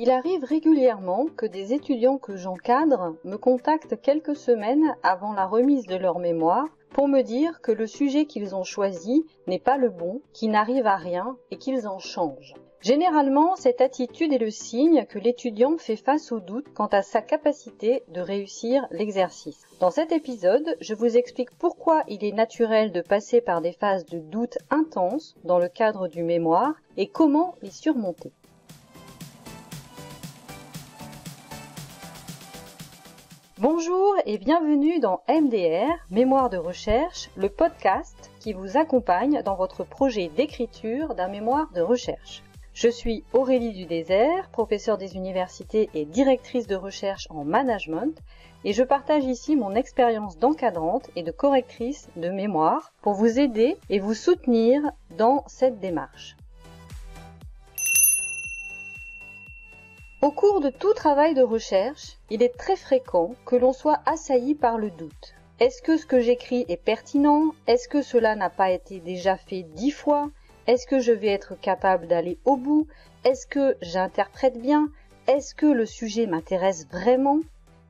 Il arrive régulièrement que des étudiants que j'encadre me contactent quelques semaines avant la remise de leur mémoire pour me dire que le sujet qu'ils ont choisi n'est pas le bon, qu'ils n'arrivent à rien et qu'ils en changent. Généralement, cette attitude est le signe que l'étudiant fait face au doute quant à sa capacité de réussir l'exercice. Dans cet épisode, je vous explique pourquoi il est naturel de passer par des phases de doute intenses dans le cadre du mémoire et comment les surmonter. Bonjour et bienvenue dans MDR, Mémoire de recherche, le podcast qui vous accompagne dans votre projet d'écriture d'un mémoire de recherche. Je suis Aurélie Dudésert, professeure des universités et directrice de recherche en management, et je partage ici mon expérience d'encadrante et de correctrice de mémoire pour vous aider et vous soutenir dans cette démarche. Au cours de tout travail de recherche, il est très fréquent que l'on soit assailli par le doute. Est-ce que ce que j'écris est pertinent? Est-ce que cela n'a pas été déjà fait dix fois? Est-ce que je vais être capable d'aller au bout? Est-ce que j'interprète bien? Est-ce que le sujet m'intéresse vraiment?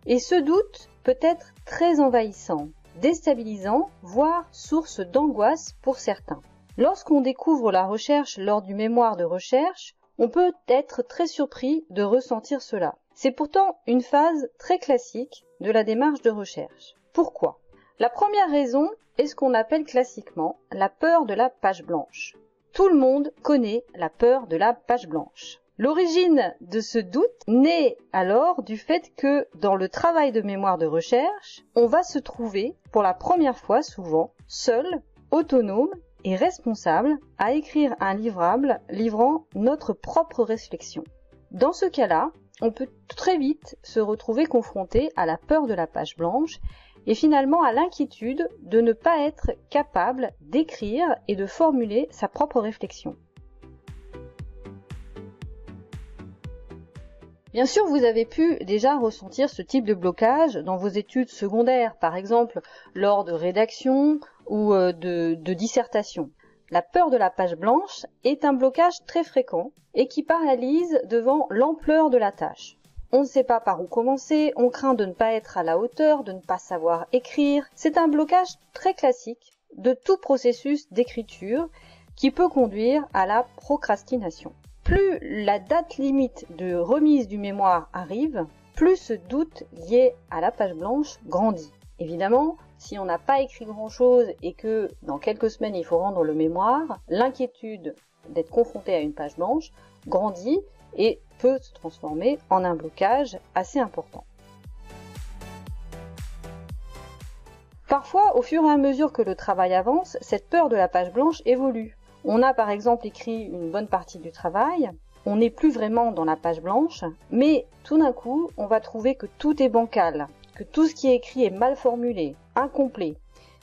Et ce doute peut être très envahissant, déstabilisant, voire source d'angoisse pour certains. Lorsqu'on découvre la recherche lors du mémoire de recherche, on peut être très surpris de ressentir cela. C'est pourtant une phase très classique de la démarche de recherche. Pourquoi? La première raison est ce qu'on appelle classiquement la peur de la page blanche. Tout le monde connaît la peur de la page blanche. L'origine de ce doute naît alors du fait que dans le travail de mémoire de recherche, on va se trouver pour la première fois souvent seul, autonome est responsable à écrire un livrable livrant notre propre réflexion. Dans ce cas-là, on peut très vite se retrouver confronté à la peur de la page blanche et finalement à l'inquiétude de ne pas être capable d'écrire et de formuler sa propre réflexion. Bien sûr, vous avez pu déjà ressentir ce type de blocage dans vos études secondaires, par exemple lors de rédaction ou euh, de, de dissertation. La peur de la page blanche est un blocage très fréquent et qui paralyse devant l'ampleur de la tâche. On ne sait pas par où commencer, on craint de ne pas être à la hauteur, de ne pas savoir écrire. C'est un blocage très classique de tout processus d'écriture qui peut conduire à la procrastination. Plus la date limite de remise du mémoire arrive, plus ce doute lié à la page blanche grandit. Évidemment, si on n'a pas écrit grand-chose et que dans quelques semaines il faut rendre le mémoire, l'inquiétude d'être confronté à une page blanche grandit et peut se transformer en un blocage assez important. Parfois, au fur et à mesure que le travail avance, cette peur de la page blanche évolue. On a par exemple écrit une bonne partie du travail, on n'est plus vraiment dans la page blanche, mais tout d'un coup, on va trouver que tout est bancal, que tout ce qui est écrit est mal formulé, incomplet,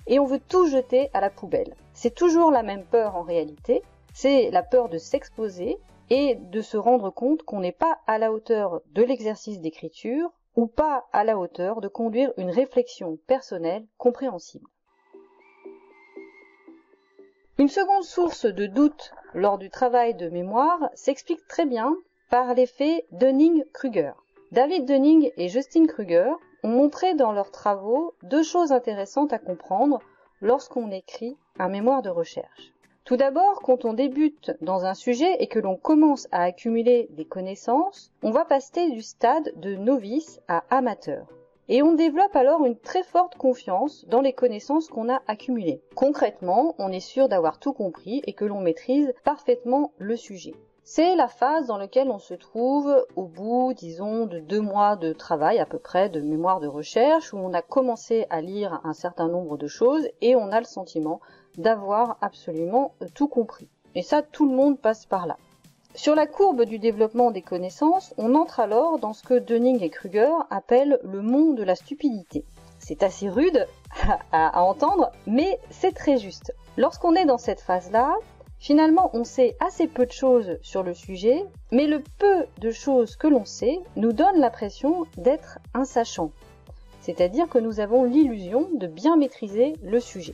et on veut tout jeter à la poubelle. C'est toujours la même peur en réalité, c'est la peur de s'exposer et de se rendre compte qu'on n'est pas à la hauteur de l'exercice d'écriture ou pas à la hauteur de conduire une réflexion personnelle compréhensible. Une seconde source de doute lors du travail de mémoire s'explique très bien par l'effet Dunning-Kruger. David Dunning et Justin Kruger ont montré dans leurs travaux deux choses intéressantes à comprendre lorsqu'on écrit un mémoire de recherche. Tout d'abord, quand on débute dans un sujet et que l'on commence à accumuler des connaissances, on va passer du stade de novice à amateur. Et on développe alors une très forte confiance dans les connaissances qu'on a accumulées. Concrètement, on est sûr d'avoir tout compris et que l'on maîtrise parfaitement le sujet. C'est la phase dans laquelle on se trouve au bout, disons, de deux mois de travail à peu près de mémoire de recherche, où on a commencé à lire un certain nombre de choses et on a le sentiment d'avoir absolument tout compris. Et ça, tout le monde passe par là. Sur la courbe du développement des connaissances, on entre alors dans ce que Dunning et Kruger appellent le monde de la stupidité. C'est assez rude à, entendre, mais c'est très juste. Lorsqu'on est dans cette phase-là, Finalement, on sait assez peu de choses sur le sujet, mais le peu de choses que l'on sait nous donne l'impression d'être un sachant. C'est-à-dire que nous avons l'illusion de bien maîtriser le sujet.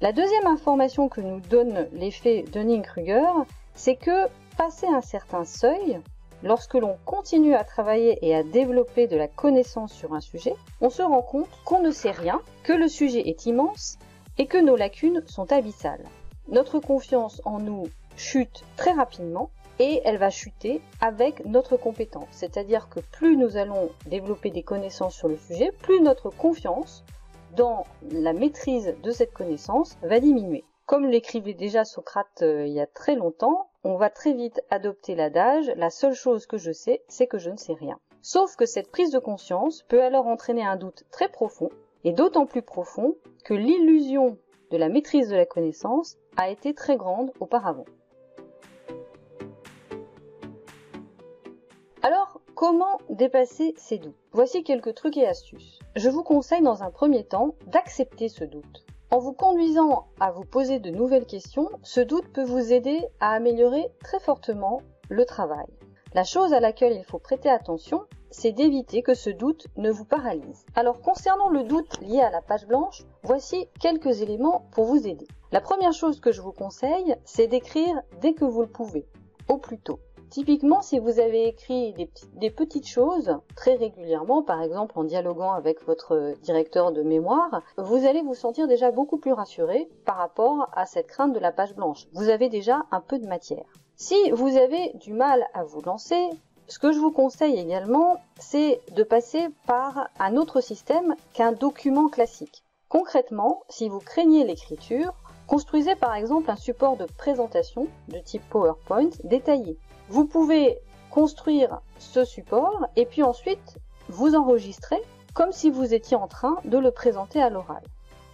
La deuxième information que nous donne l'effet Dunning-Kruger, c'est que, passé un certain seuil, lorsque l'on continue à travailler et à développer de la connaissance sur un sujet, on se rend compte qu'on ne sait rien, que le sujet est immense et que nos lacunes sont abyssales. Notre confiance en nous chute très rapidement et elle va chuter avec notre compétence. C'est-à-dire que plus nous allons développer des connaissances sur le sujet, plus notre confiance dans la maîtrise de cette connaissance va diminuer. Comme l'écrivait déjà Socrate euh, il y a très longtemps, on va très vite adopter l'adage la seule chose que je sais, c'est que je ne sais rien. Sauf que cette prise de conscience peut alors entraîner un doute très profond, et d'autant plus profond que l'illusion de la maîtrise de la connaissance a été très grande auparavant. Alors, comment dépasser ces doutes? Voici quelques trucs et astuces. Je vous conseille dans un premier temps d'accepter ce doute. En vous conduisant à vous poser de nouvelles questions, ce doute peut vous aider à améliorer très fortement le travail. La chose à laquelle il faut prêter attention, c'est d'éviter que ce doute ne vous paralyse. Alors concernant le doute lié à la page blanche, voici quelques éléments pour vous aider. La première chose que je vous conseille, c'est d'écrire dès que vous le pouvez, au plus tôt. Typiquement, si vous avez écrit des, petites choses très régulièrement, par exemple en dialoguant avec votre directeur de mémoire, vous allez vous sentir déjà beaucoup plus rassuré par rapport à cette crainte de la page blanche. Vous avez déjà un peu de matière. Si vous avez du mal à vous lancer, ce que je vous conseille également, c'est de passer par un autre système qu'un document classique. Concrètement, si vous craignez l'écriture, construisez par exemple un support de présentation de type PowerPoint détaillé. Vous pouvez construire ce support et puis ensuite vous enregistrer comme si vous étiez en train de le présenter à l'oral.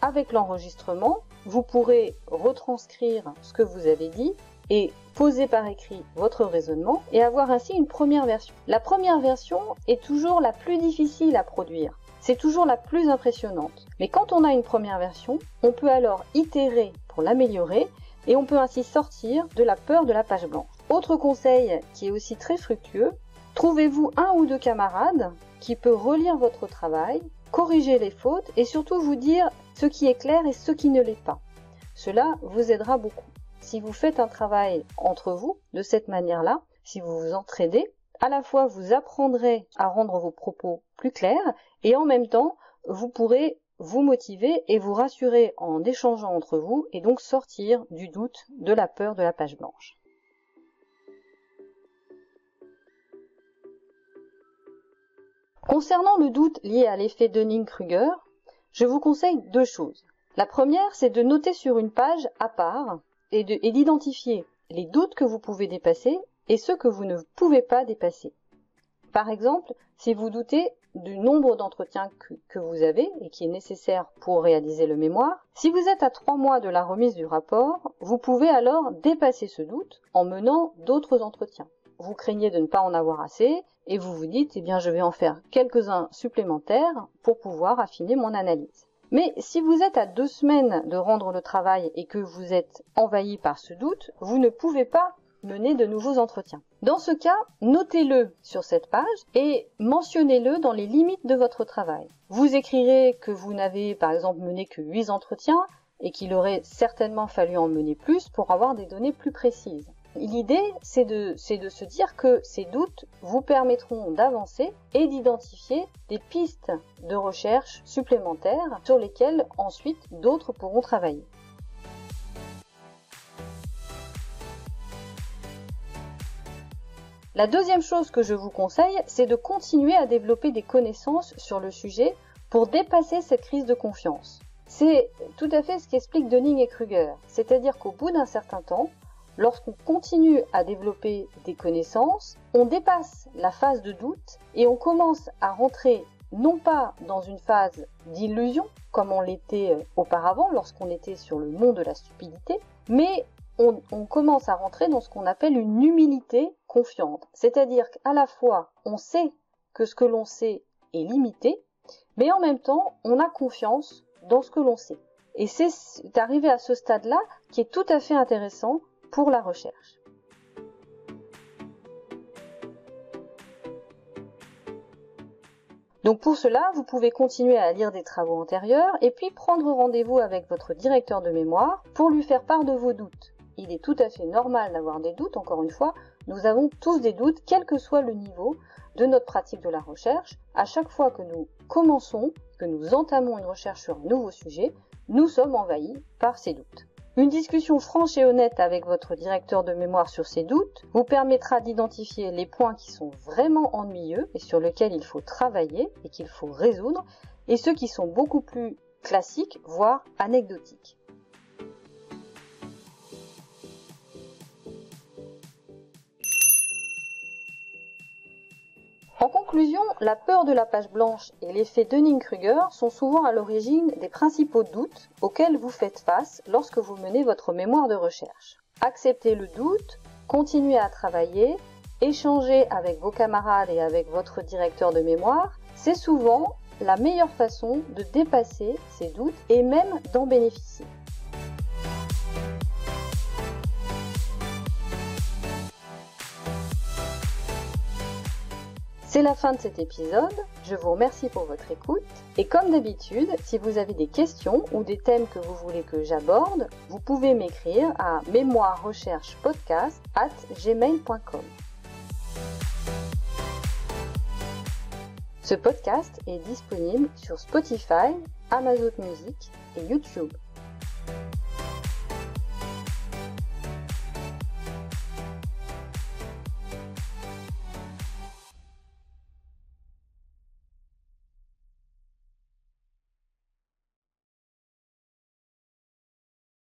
Avec l'enregistrement, vous pourrez retranscrire ce que vous avez dit et poser par écrit votre raisonnement et avoir ainsi une première version. La première version est toujours la plus difficile à produire. C'est toujours la plus impressionnante. Mais quand on a une première version, on peut alors itérer pour l'améliorer et on peut ainsi sortir de la peur de la page blanche. Autre conseil qui est aussi très fructueux, trouvez-vous un ou deux camarades qui peut relire votre travail, corriger les fautes et surtout vous dire ce qui est clair et ce qui ne l'est pas. Cela vous aidera beaucoup. Si vous faites un travail entre vous de cette manière-là, si vous vous entraidez, à la fois vous apprendrez à rendre vos propos plus clairs et en même temps vous pourrez vous motiver et vous rassurer en échangeant entre vous et donc sortir du doute, de la peur de la page blanche. Concernant le doute lié à l'effet Dunning-Kruger, je vous conseille deux choses. La première, c'est de noter sur une page à part et d'identifier les doutes que vous pouvez dépasser et ceux que vous ne pouvez pas dépasser. Par exemple, si vous doutez du nombre d'entretiens que, que, vous avez et qui est nécessaire pour réaliser le mémoire, si vous êtes à trois mois de la remise du rapport, vous pouvez alors dépasser ce doute en menant d'autres entretiens vous craignez de ne pas en avoir assez et vous vous dites, eh bien, je vais en faire quelques-uns supplémentaires pour pouvoir affiner mon analyse. Mais si vous êtes à deux semaines de rendre le travail et que vous êtes envahi par ce doute, vous ne pouvez pas mener de nouveaux entretiens. Dans ce cas, notez-le sur cette page et mentionnez-le dans les limites de votre travail. Vous écrirez que vous n'avez par exemple mené que 8 entretiens et qu'il aurait certainement fallu en mener plus pour avoir des données plus précises. L'idée, c'est de, de se dire que ces doutes vous permettront d'avancer et d'identifier des pistes de recherche supplémentaires sur lesquelles ensuite d'autres pourront travailler. La deuxième chose que je vous conseille, c'est de continuer à développer des connaissances sur le sujet pour dépasser cette crise de confiance. C'est tout à fait ce qu'expliquent Dunning et Kruger, c'est-à-dire qu'au bout d'un certain temps, Lorsqu'on continue à développer des connaissances, on dépasse la phase de doute et on commence à rentrer non pas dans une phase d'illusion, comme on l'était euh, auparavant lorsqu'on était sur le mont de la stupidité, mais on, commence à rentrer dans ce qu'on appelle une humilité confiante. C'est-à-dire qu'à la fois on sait que ce que l'on sait est limité, mais en même temps on a confiance dans ce que l'on sait. Et c'est arrivé à ce stade-là qui est tout à fait intéressant pour la recherche. Donc pour cela, vous pouvez continuer à lire des travaux antérieurs et puis prendre rendez-vous avec votre directeur de mémoire pour lui faire part de vos doutes. Il est tout à fait normal d'avoir des doutes, encore une fois, Nous avons tous des doutes, quel que soit le niveau de notre pratique de la recherche. À chaque fois que nous commençons, que nous entamons une recherche sur un nouveau sujet, nous sommes envahis par ces doutes. Une discussion franche et honnête avec votre directeur de mémoire sur ces doutes vous permettra d'identifier les points qui sont vraiment ennuyeux et sur lesquels il faut travailler et qu'il faut résoudre, et ceux qui sont beaucoup plus classiques, voire anecdotiques. En conclusion, la peur de la page blanche et l'effet Dunning-Kruger sont souvent à l'origine des principaux doutes auxquels vous faites face lorsque vous menez votre mémoire de recherche. Acceptez le doute, continuez à travailler, échangez avec vos camarades et avec votre directeur de mémoire, c'est souvent la meilleure façon de dépasser ces doutes et même d'en bénéficier. C'est la fin de cet épisode. Je vous remercie pour votre écoute. Et comme d'habitude, si vous avez des questions ou des thèmes que vous voulez que j'aborde, vous pouvez m'écrire à mémoirerecherchepodcast at gmail.com. Ce podcast est disponible sur Spotify, Amazon Music et YouTube.